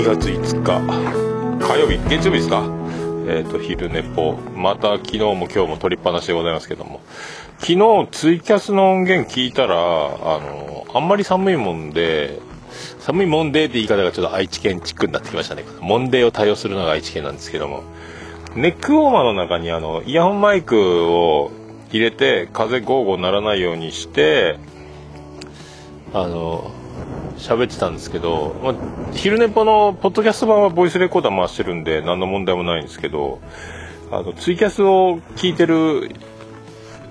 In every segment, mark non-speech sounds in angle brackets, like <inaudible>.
2月5日。火曜日月曜日ですか。えっ、ー、と昼寝ぽ。また昨日も今日も撮りっぱなしでございますけども。昨日ツイキャスの音源聞いたらあのあんまり寒いもんで寒いもんでって言い方がちょっと愛知県チックになってきましたね。もんでを対応するのが愛知県なんですけども。ネックウォーマーの中にあのイヤホンマイクを入れて風ゴーゴーならないようにしてあの喋ってたんですけど、まあ、昼寝ぽのポッドキャスト版はボイスレコーダー回してるんで何の問題もないんですけどあのツイキャスを聞いてる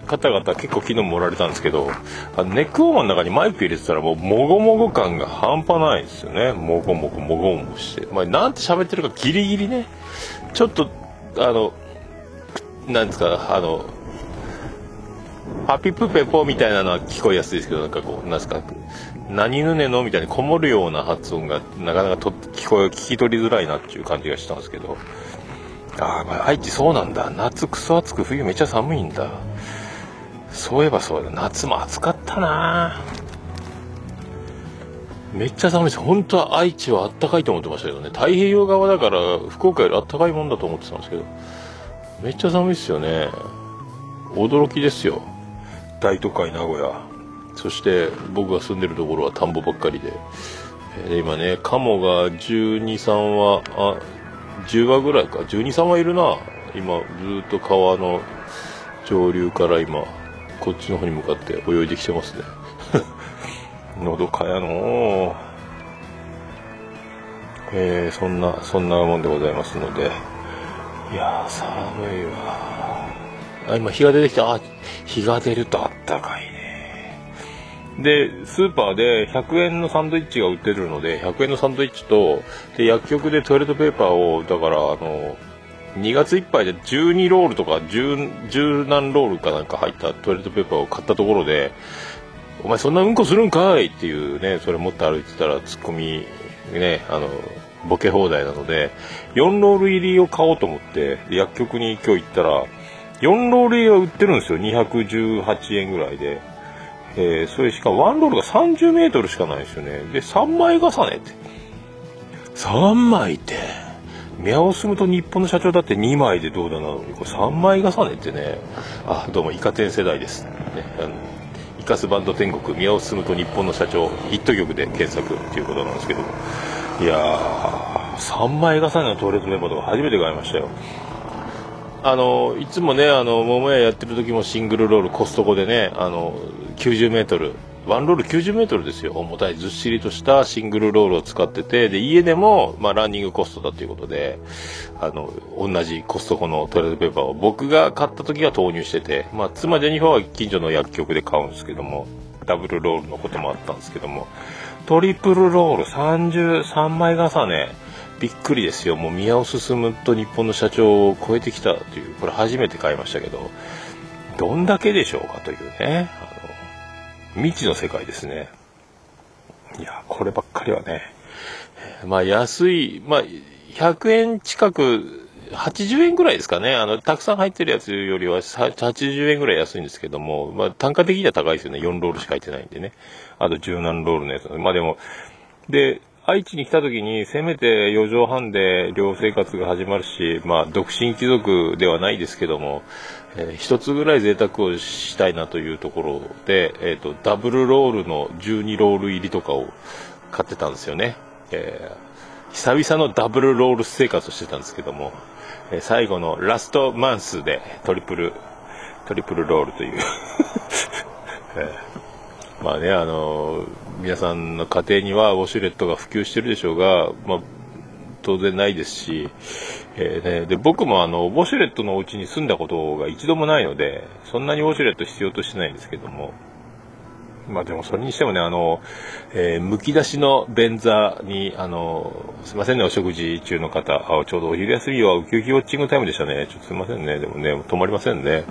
方々結構昨日もおられたんですけどあのネックウォーマーの中にマイク入れてたらもうもごもご感が半端ないですよね。もごもごもごもごして、まあ、なんて喋ってるかギリギリね。ちょっとあのなんですかあのパピプペポみたいなのは聞こえやすいですけどなんかこうなんですか何ぬねのみたいにこもるような発音がなかなかと聞こえ聞き取りづらいなっていう感じがしたんですけど。ああ、まあ、愛知そうなんだ。夏クソ暑く冬めっちゃ寒いんだ。そういえばそうだ。夏も暑かったな。めっちゃ寒いです本当は愛知はあったかいと思ってましたけどね。太平洋側だから福岡よりあったかいもんだと思ってたんですけど。めっちゃ寒いですよね。驚きですよ。大都会名古屋。そして僕が住んでるところは田んぼばっかりで、えー、今ねカモが123羽あ10羽ぐらいか。123羽いるな。今ずっと川の上流から今こっちの方に向かって泳いできてますね。<laughs> のどかやのえー、そんなそんなもんでございますので。いや寒いわあ今日が出てきた。あ日が出るとあったかいね。で、スーパーで100円のサンドイッチが売ってるので、100円のサンドイッチと、で、薬局でトイレットペーパーを、だから、あの、2月いっぱいで12ロールとか10、10何ロールかなんか入ったトイレットペーパーを買ったところで、お前そんなうんこするんかいっていうね、それ持って歩いてたらツッコミ、ね、あの、ボケ放題なので、4ロール入りを買おうと思って、薬局に今日行ったら、4ロール入りは売ってるんですよ。218円ぐらいで。えー、それしかもワンロールが30メートルしかないですよね。で、3枚重ねって。3枚って。宮尾住と日本の社長だって2枚でどうだなのに、これ3枚重ねってね。あ、どうもイカ天世代です。ね、あのイカスバンド天国、宮尾住と日本の社長、ヒット曲で検索っていうことなんですけども。いやー、3枚重ねのトイレットメーとか初めて買いましたよ。あのいつもねあの桃屋やってる時もシングルロールコストコでねあの90メートル。ワンロール90メートルですよ。重たいずっしりとしたシングルロールを使ってて。で家でも、まあ、ランニングコストだということであの同じコストコのトイレットペーパーを僕が買った時は投入してて、まあ、妻ジェニファーは近所の薬局で買うんですけどもダブルロールのこともあったんですけども。トリプルロール33枚重ね。びっくりですよ。もう宮尾進むと日本の社長を超えてきたという、これ初めて買いましたけど、どんだけでしょうかというね、未知の世界ですね。いや、こればっかりはね、まあ安い、まあ100円近く、80円ぐらいですかね。あの、たくさん入ってるやつよりは80円ぐらい安いんですけども、まあ単価的には高いですよね。4ロールしか入ってないんでね。あと10何ロールのやつ。まあでも、で、愛知に来た時にせめて4畳半で寮生活が始まるし、まあ、独身貴族ではないですけども、えー、つぐらい贅沢をしたいなというところで、え、ー、と、ダブルロールの12ロール入りとかを買ってたんですよね。えー、久々のダブルロール生活をしてたんですけども、え最後のラストマンスでトリプル、トリプルロールという <laughs> えまあね、あの皆さんの家庭にはウォシュレットが普及してるでしょうが、まあ、当然ないですし、えーね、で僕もあのウォシュレットのお家に住んだことが一度もないのでそんなにウォシュレット必要としてないんですけどもまあでもそれにしてもねあの、えー、むき出しの便座にあのすいませんねお食事中の方あちょうどお昼休みはウキウキウォッチングタイムでしたね。ちょっとすいませんね。でもね止まりませんね。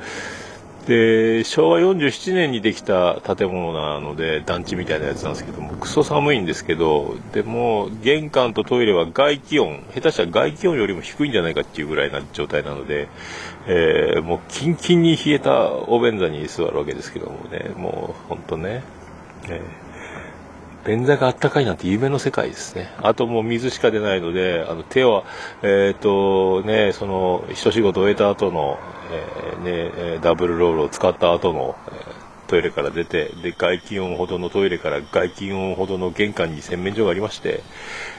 で昭和47年にできた建物なので団地みたいなやつなんですけどもクソ寒いんですけどでも玄関とトイレは外気温下手したら外気温よりも低いんじゃないかっていうぐらいな状態なので、えー、もうキンキンに冷えたお便座に座るわけですけどもねもう本当ね、えー便座があったかいなんて夢の世界ですね。あともう水しか出ないので、あの手は、えっ、とね、その、一仕事終えた後の、えー、ね、ダブルロールを使った後の、えー、トイレから出て、で、外気温ほどのトイレから外気温ほどの玄関に洗面所がありまして、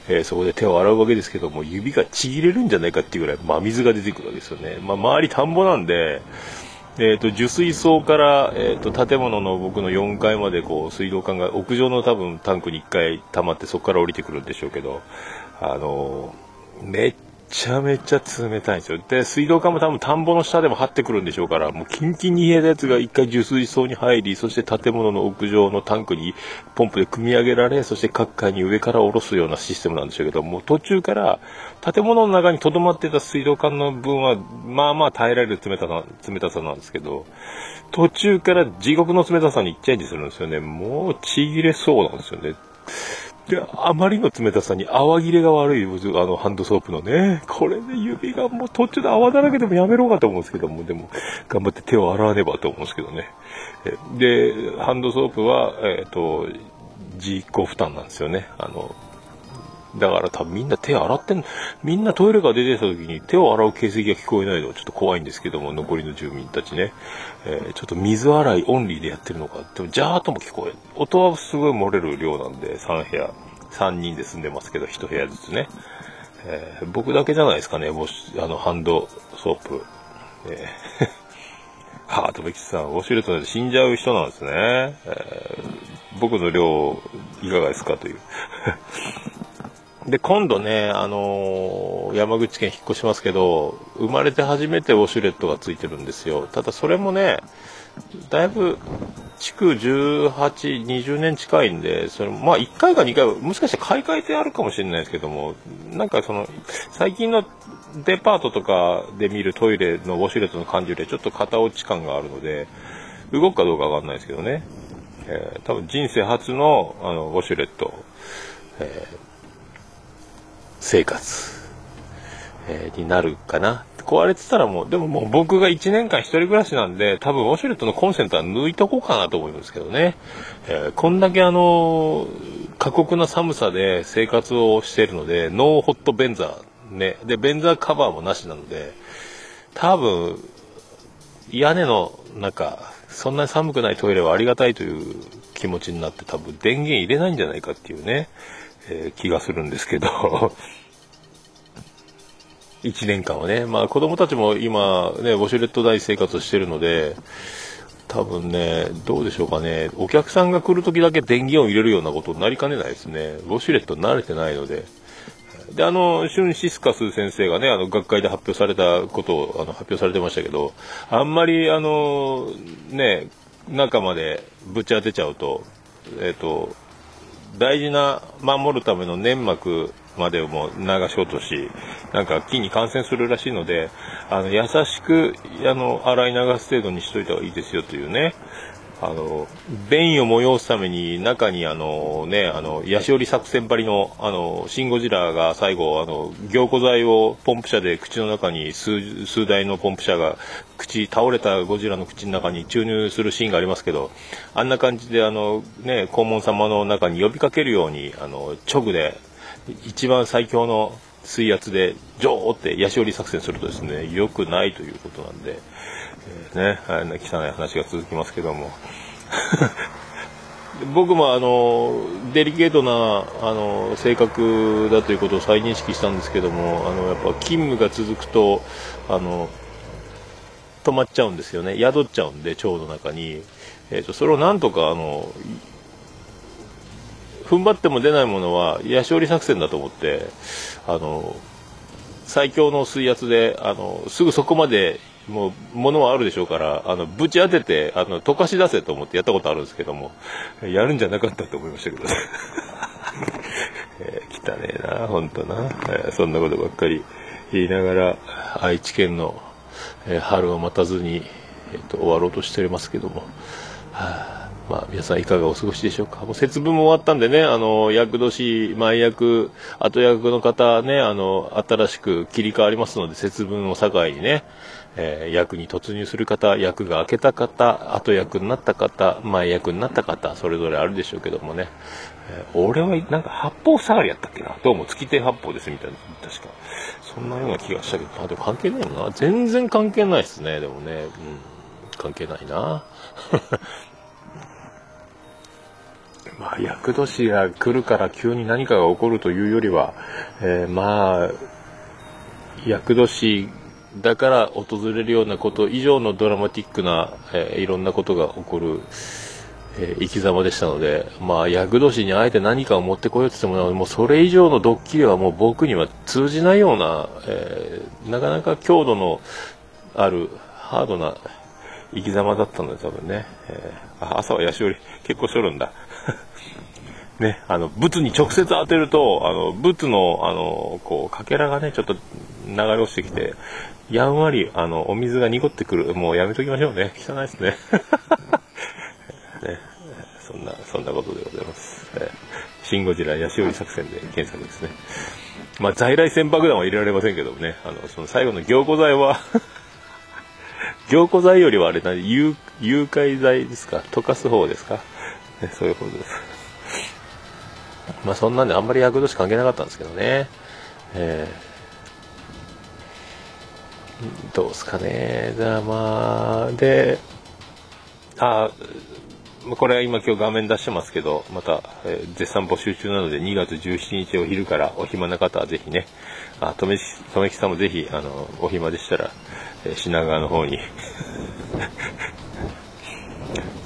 えー、そこで手を洗うわけですけども、指がちぎれるんじゃないかっていうぐらい真水が出てくるわけですよね。まあ、周り田んぼなんで、えーと、受水槽から、えーと、建物の僕の4階までこう水道管が屋上の多分タンクに1回溜まってそこから降りてくるんでしょうけど、あのー、めっちゃめちゃ冷たいんですよ。で、水道管も多分田んぼの下でも張ってくるんでしょうから、もうキンキンに冷えたやつが一回受水槽に入り、そして建物の屋上のタンクにポンプで組み上げられ、そして各階に上から下ろすようなシステムなんでしょうけど、もう途中から建物の中に留まってた水道管の分は、まあまあ耐えられる冷たさ、冷たさなんですけど、途中から地獄の冷たさにチェンジするんですよね。もうちぎれそうなんですよね。で、あまりの冷たさに泡切れが悪い、あの、ハンドソープのね、これで指がもう途中で泡だらけでもやめろかと思うんですけども、でも、頑張って手を洗わねばと思うんですけどね。で、ハンドソープは、えっ、ー、と、自己負担なんですよね。あの、だから多分みんな手洗ってん、みんなトイレから出てた時に手を洗う形跡が聞こえないのはちょっと怖いんですけども、残りの住民たちね。えー、ちょっと水洗いオンリーでやってるのか。でもジャーとも聞こえ。音はすごい漏れる量なんで、3部屋、3人で住んでますけど、1部屋ずつね。えー、僕だけじゃないですかね、もし、あの、ハンドソープ。えー <laughs> ハートベキさん、ウォシュレットで死んじゃう人なんですね。えー、僕の量、いかがですかという。<laughs> で、今度ね、あのー、山口県引っ越しますけど、生まれて初めてウォシュレットがついてるんですよ。ただそれもね、だいぶ、築18、20年近いんで、それまあ1回か2回、もしかして買い替えてあるかもしれないですけども、なんかその、最近のデパートとかで見るトイレのウォシュレットの感じよりちょっと型落ち感があるので、動くかどうかわかんないですけどね。えー、多分人生初のあのウォシュレット、えー生活、えー、になるかな。壊れてたらもう、でももう僕が1年間一人暮らしなんで、多分ウォシュレットのコンセントは抜いとこうかなと思いますけどね。えー、こんだけあの過酷な寒さで生活をしているので、ノーホットベンザー、ね。で、ベンザーカバーもなしなので、多分、屋根の中、そんなに寒くないトイレはありがたいという気持ちになって多分電源入れないんじゃないかっていうね。え、気がするんですけど <laughs> 1年間はね、まあ子供たちも今ね、ウォシュレット大生活してるので、多分ね、どうでしょうかね、お客さんが来るときだけ電源を入れるようなことになりかねないですね。ウォシュレット慣れてないので。で、あの、シュンシスカス先生がね、あの、学会で発表されたことを、あの、発表されてましたけど、あんまり、あの、ね、中までぶち当てちゃうと、えっ、ー、と、大事な守るための粘膜までも流し落とし、なんか菌に感染するらしいので、あの、優しく、あの、洗い流す程度にしといた方がいいですよというね、あの、便意を催すために中にあのね、あの、ヤシオリ作戦張りの、あの、シンゴジラが最後、あの、凝固剤をポンプ車で口の中に数、数台のポンプ車が口、倒れたゴジラの口の中に注入するシーンがありますけど、あんな感じであの、ね、黄門様の中に呼びかけるように、あの、直で、一番最強の水圧で、ジョーってヤシオリ作戦するとですね、良くないということなんで、ね、汚い話が続きますけども。<laughs> 僕もあのデリケートなあの性格だということを再認識したんですけどもあのやっぱ勤務が続くとあの止まっちゃうんですよね。宿っちゃうんで腸の中に、えーと、それをなんとかあの踏ん張っても出ないものはヤシオリ作戦だと思ってあの最強の水圧であのすぐそこまでもう、ものはあるでしょうから、あの、ぶち当てて、あの、溶かし出せと思ってやったことあるんですけども、<laughs> やるんじゃなかったと思いましたけどね。<laughs> えー、汚ねえな、ほんとな、えー、そんなことばっかり言いながら、愛知県の、えー、春を待たずに、えっ、と、終わろうとしておりますけども、はあまあ、皆さんいかがお過ごしでしょうか。もう節分も終わったんでね、あの、役年、前役、後役の方ね、あの、新しく切り替わりますので、節分を境にね、えー、役に突入する方、役が明けた方、後役になった方、前役になった方、それぞれあるでしょうけどもね、えー、俺はなんか八方下がりやったっけな？どうも月亭八方ですみたいな。確か。そんなような気がしたけど、あ、でも関係ないよな。全然関係ないですね。でもね。うん。関係ないな。<laughs> まあ、厄年が来るから急に何かが起こるというよりは、えー、まあ、厄年だから訪れるようなこと以上のドラマティックな、えー、いろんなことが起こる、えー、生き様でしたので、まあ、厄年にあえて何かを持ってこようとしても、もうそれ以上のドッキリはもう僕には通じないような、えー、なかなか強度のあるハードな生き様だったので、多分ね、えー、朝はヤシオリ結構しょるんだ。<laughs> ね、あの、仏に直接当てると、あの、仏の、あの、こう、かけらがね、ちょっと流れ落ちてきて、やんわり、あの、お水が濁ってくる。もうやめときましょうね。汚いですね。<laughs> ね、そんな、そんなことでございます。えシンゴジラヤシオリ作戦で検索ですね。まあ、在来線爆弾は入れられませんけどもね、あの、その最後の凝固剤は凝固剤よりはあれな、誘誘拐剤ですか？溶かす方ですか、ね、そういうことです。まあ、そんなんであんまり役年関係なかったんですけどね。えーどうすかね。じゃあまあ、で、あ、これは今今日画面出してますけど、また、えー、絶賛募集中なので2月17日お昼からお暇な方はぜひね、あ、とめき、とめきさんもぜひ、あの、お暇でしたら、えー、品川の方に。<laughs>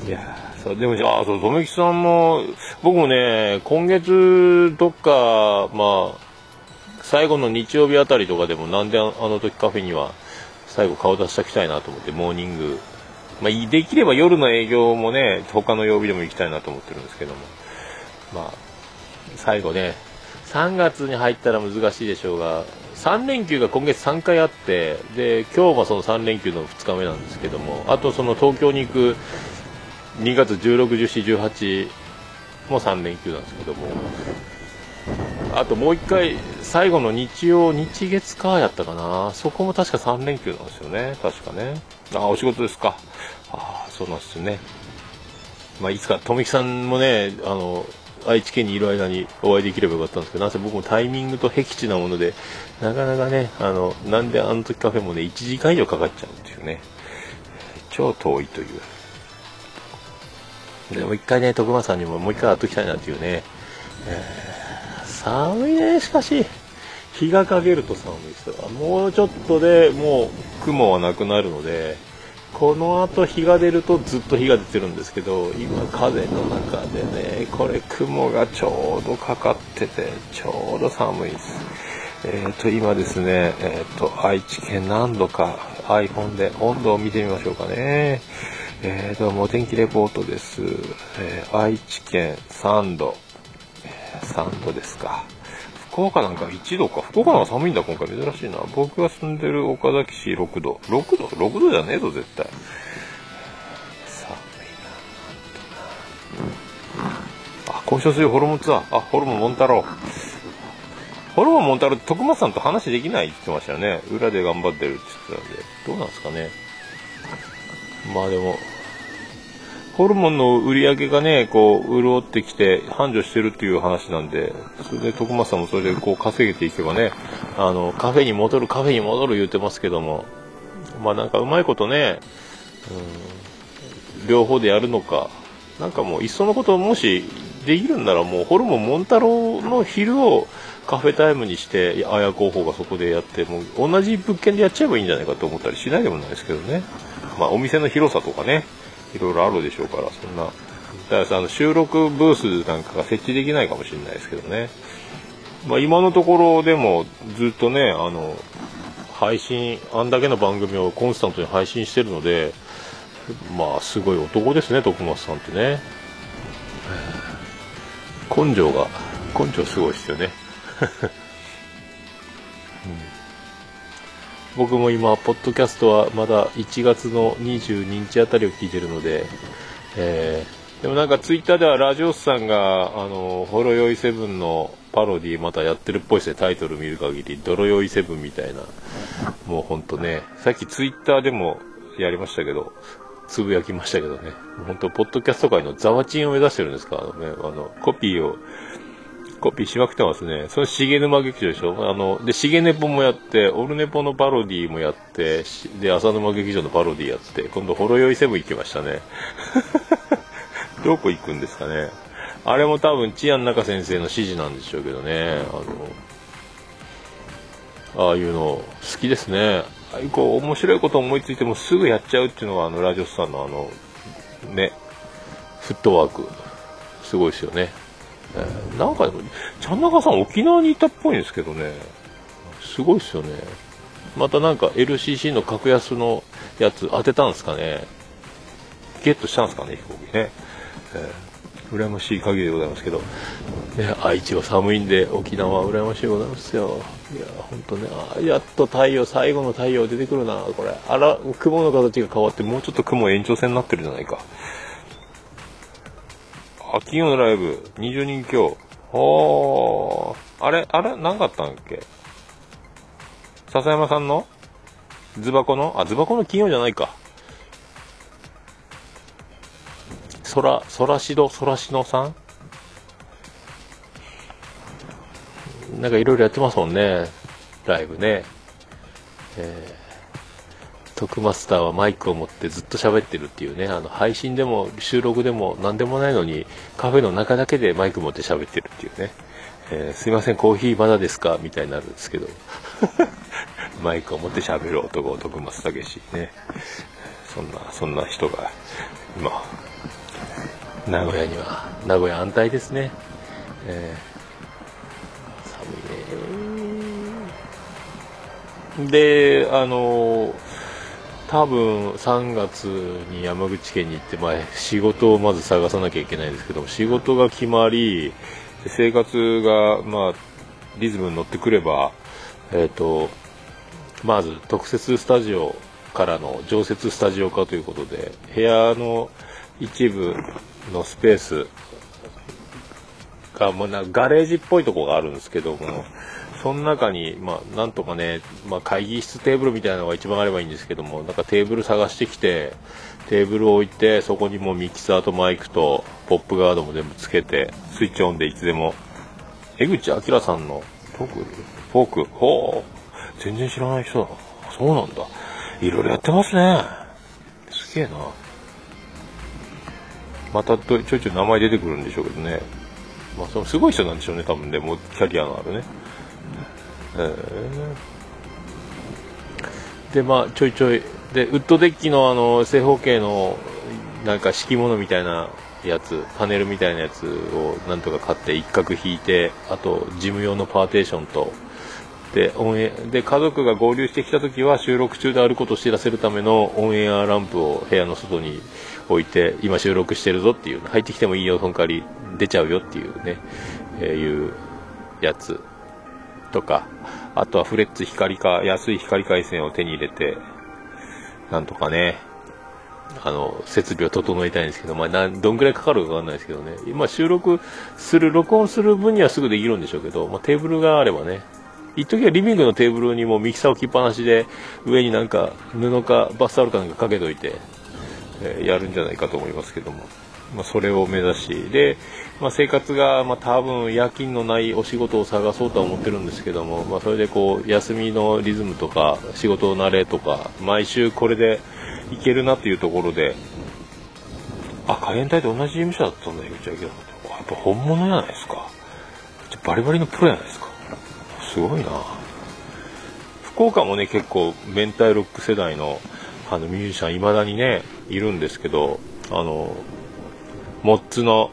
いやそう、でも、あ、そう、とめきさんも、僕もね、今月どっか、まあ、最後の日曜日あたりとかでもなんであの時カフェには最後顔出しておきたいなと思ってモーニング、まあ、できれば夜の営業もね他の曜日でも行きたいなと思ってるんですけども。まあ最後ね3月に入ったら難しいでしょうが3連休が今月3回あってで今日もその3連休の2日目なんですけどもあとその東京に行く2月16、17、18も3連休なんですけども。あともう一回、最後の日曜、日月かやったかな。そこも確か3連休なんですよね。確かね。ああ、お仕事ですか。ああそうなんですね。まあ、いつか、とめきさんもね、あの、愛知県にいる間にお会いできればよかったんですけど、なぜ僕もタイミングと僻地なもので、なかなかね、あの、なんであの時カフェもね、1時間以上かかっちゃうっていうね。超遠いという。でも一回ね、徳間さんにももう一回会っときたいなっていうね。えー寒いね、しかし。日が陰ると寒いですよ。もうちょっとでもう雲はなくなるので、この後日が出るとずっと日が出てるんですけど、今風の中でね、これ雲がちょうどかかってて、ちょうど寒いです。えっ、ー、と、今ですね、えっ、ー、と、愛知県何度か iPhone で温度を見てみましょうかね。えー、どうもお天気レポートです。えー、愛知県3度。3度ですか。福岡なんか1度か。福岡なんか寒いんだ、今回。珍しいな。僕が住んでる岡崎市6度。6度 ?6 度じゃねえぞ、絶対。寒いなあ、交渉するホルモンツアー。あ、ホルモンモンタロウ。ホルモンモンタロウって徳松さんと話できないって言ってましたよね。裏で頑張ってるって言ってたんで。どうなんですかね。まあでも、ホルモンの売り上げがね、こう、潤ってきて繁盛してるっていう話なんで、それで徳松さんもそれでこう稼げていけばね、あの、カフェに戻る、カフェに戻る言うてますけども、まあなんかうまいことね、うん、両方でやるのか、なんかもういっそのこともしできるんならもうホルモンモンタロの昼をカフェタイムにして綾候補がそこでやっても同じ物件でやっちゃえばいいんじゃないかと思ったりしないでもないですけどね。まあお店の広さとかね。いろいろあるでしょうから、そんな。だからあの収録ブースなんかが設置できないかもしれないですけどね。まあ、今のところでもずっとね、あの、配信、あんだけの番組をコンスタントに配信してるので、まあ、すごい男ですね、徳松さんってね。根性が、根性すごいですよね。僕も今、ポッドキャストはまだ1月の22日あたりを聞いてるので、えー、でもなんかツイッターではラジオスさんが、あの、ホロヨイセブンのパロディまたやってるっぽいですね、タイトル見る限り。ドロヨイセブンみたいな。もうほんとね、さっきツイッターでもやりましたけど、つぶやきましたけどね。本当ポッドキャスト界のザワチンを目指してるんですか？らね。あの、コピーを、コピーしまくってますね。それ、重沼劇場でしょ？あの、で、重ネポもやって、オルネポのパロディもやって、で、浅沼劇場のパロディやって、今度、ほろ酔いセブン行きましたね。<laughs> どこ行くんですかね？あれも多分、チアン中先生の指示なんでしょうけどね。あの、ああいうの好きですね。ああいうこう面白いこと思いついてもすぐやっちゃうっていうのがあのラジオスさんのあのねフットワークすごいですよね、えー、なんかちゃん中さん沖縄にいたっぽいんですけどね。すごいですよね。またなんか LCC の格安のやつ当てたんですかね。ゲットしたんですかね飛行機ね、えー、羨ましい限りでございますけど、ね、愛知は寒いんで沖縄は羨ましいございますよ。いや本当ねあやっと太陽最後の太陽出てくるなこれ。あら雲の形が変わってもうちょっと雲延長線になってるじゃないか。あ金曜のライブ。20人今日おー。あれあれ？何かあったんっけ？笹山さんの？ズバコの？あズバコの金曜じゃないか。空空しど空しのさん？なんかいろいろやってますもんね。ライブね。えー、トクマスターはマイクを持ってずっと喋ってるっていうね、あの、配信でも収録でも何でもないのに、カフェの中だけでマイク持って喋ってるっていうね。えー、すいません、コーヒーまだですか？みたいになるんですけど。<laughs> マイクを持って喋る男、徳松武史ね。そんな、そんな人が、今、名古屋には、名古屋安泰ですね。えーで、あの、多分3月に山口県に行って、まあ、仕事をまず探さなきゃいけないんですけども仕事が決まり、生活が、まあ、リズムに乗ってくれば、え、ー、と、まず特設スタジオからの常設スタジオ化ということで、部屋の一部のスペースが、もうなガレージっぽいとこがあるんですけども、その中に、まあ、なんとかね、まあ、会議室テーブルみたいなのが一番あればいいんですけども、なんかテーブル探してきて、テーブルを置いて、そこにもうミキサーとマイクとポップガードも全部つけて、スイッチオンでいつでも、江口明さんのフォーク、フォーク、ほう、全然知らない人だ。そうなんだ。いろいろやってますね。すげえな。またちょいちょい名前出てくるんでしょうけどね。まあ、そのすごい人なんでしょうね、多分ね、もうキャリアのあるね。で、まあ、ちょいちょい、で、ウッドデッキのあの、正方形の、なんか敷物みたいなやつ、パネルみたいなやつをなんとか買って一角引いて、あと、事務用のパーテーションと、で、オンエで、家族が合流してきた時は収録中であることを知らせるためのオンエアランプを部屋の外に置いて、今収録してるぞっていう、入ってきてもいいよ、その代わり出ちゃうよっていうね、えー、いうやつ。とか、あとはフレッツ光か、安い光回線を手に入れて、なんとかね、あの、設備を整えたいんですけど、まあ、どんぐらいかかるかわかんないですけどね。今収録する、録音する分にはすぐできるんでしょうけど、まあ、テーブルがあればね、一時はリビングのテーブルにもミキサー置きっぱなしで、上になんか布かバスタオルかなんかかけといて、えー、やるんじゃないかと思いますけども。まあ、それを目指し、で、まあ、生活が、まあ、多分夜勤のないお仕事を探そうとは思ってるんですけども、まあ、それでこう、休みのリズムとか、仕事の慣れとか、毎週これでいけるなっていうところで、あ、海援隊と同じ事務所だったんだ、よ、ちゃいけなかった。やっぱ本物じゃないですか。バリバリのプロじゃないですか。すごいな福岡もね、結構、明太ロック世代の、あの、ミュージシャン、未だにね、いるんですけど、あの、モッツの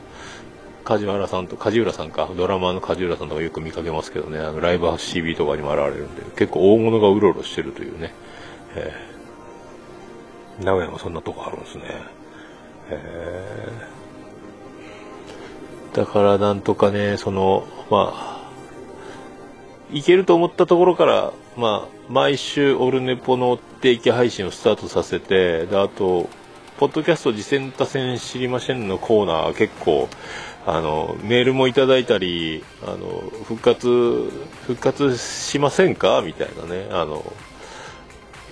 梶原さんと、梶浦さんか、ドラマーの梶浦さんとかよく見かけますけどね、あのライブハウス CB とかにも現れるんで、結構大物がうろうろしてるというね、えー、名古屋もそんなとこあるんですね。えー、だからなんとかね、その、まあ、いけると思ったところから、まあ、毎週オルネポの定期配信をスタートさせて、で、あと、ポッドキャスト次戦多戦知りませんのコーナー結構、あの、メールもいただいたり、あの、復活、復活しませんか？みたいなね、あの、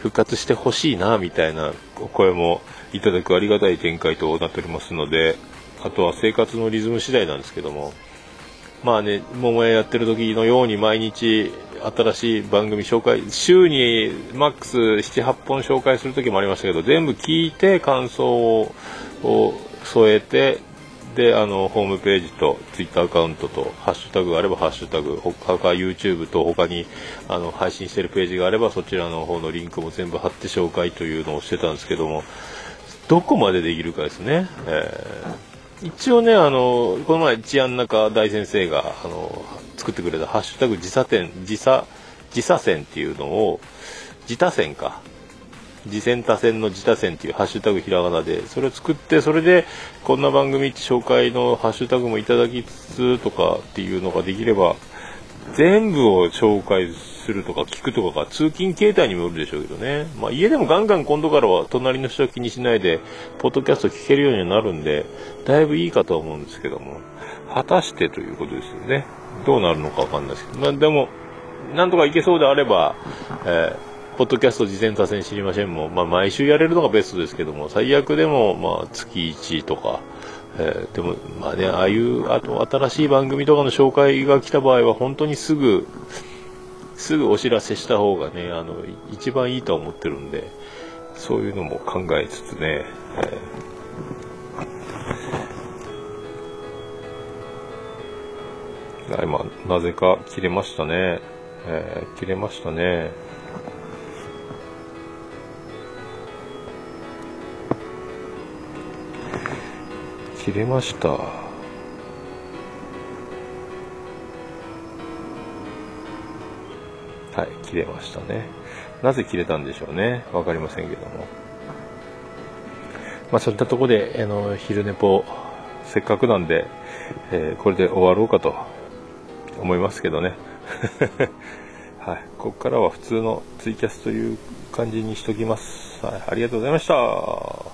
復活してほしいな？みたいなお声もいただくありがたい展開となっておりますのであとは生活のリズム次第なんですけども。まあね桃屋やってる時のように毎日新しい番組紹介週にマックス78本紹介する時もありましたけど全部聞いて感想を添えてであのホームページとツイッターアカウントとハッシュタグがあればハッシュタグ他か YouTube と他にあの配信しているページがあればそちらの方のリンクも全部貼って紹介というのをしてたんですけどもどこまでできるかですね、えー、一応ねあのこの前治安中大先生があの作ってくれたハッシュタグ自差点自差自差線っていうのを自他線か。次戦多戦の自他戦っていうハッシュタグひらがなでそれを作ってそれでこんな番組って紹介のハッシュタグもいただきつつとかっていうのができれば全部を紹介すするとか聞くとかが通勤形態にもよるでしょうけどね、まあ、家でもガンガン今度からは隣の人は気にしないでポッドキャスト聞けるようになるんでだいぶいいかとは思うんですけども。果たしてということですよね。どうなるのかわかんないですけど、まあ、でもなんとかいけそうであれば、えーポッドキャスト事前多戦知りませんも、まあ、毎週やれるのがベストですけども、最悪でも、まあ、月1とか、えー、でも、まあね、ああいう、あと、新しい番組とかの紹介が来た場合は、本当にすぐ、すぐお知らせした方がね、あの、一番いいと思ってるんで、そういうのも考えつつね、えー、今、なぜか切れましたね。えー、切れましたね。切れました切れましたね。なぜ切れたんでしょうね。分かりませんけども。まあそういったところであの昼寝ぽせっかくなんで、えー、これで終わろうかと思いますけどね。<laughs> はい、ここからは普通のツイキャスという感じにしときます。はい、ありがとうございました。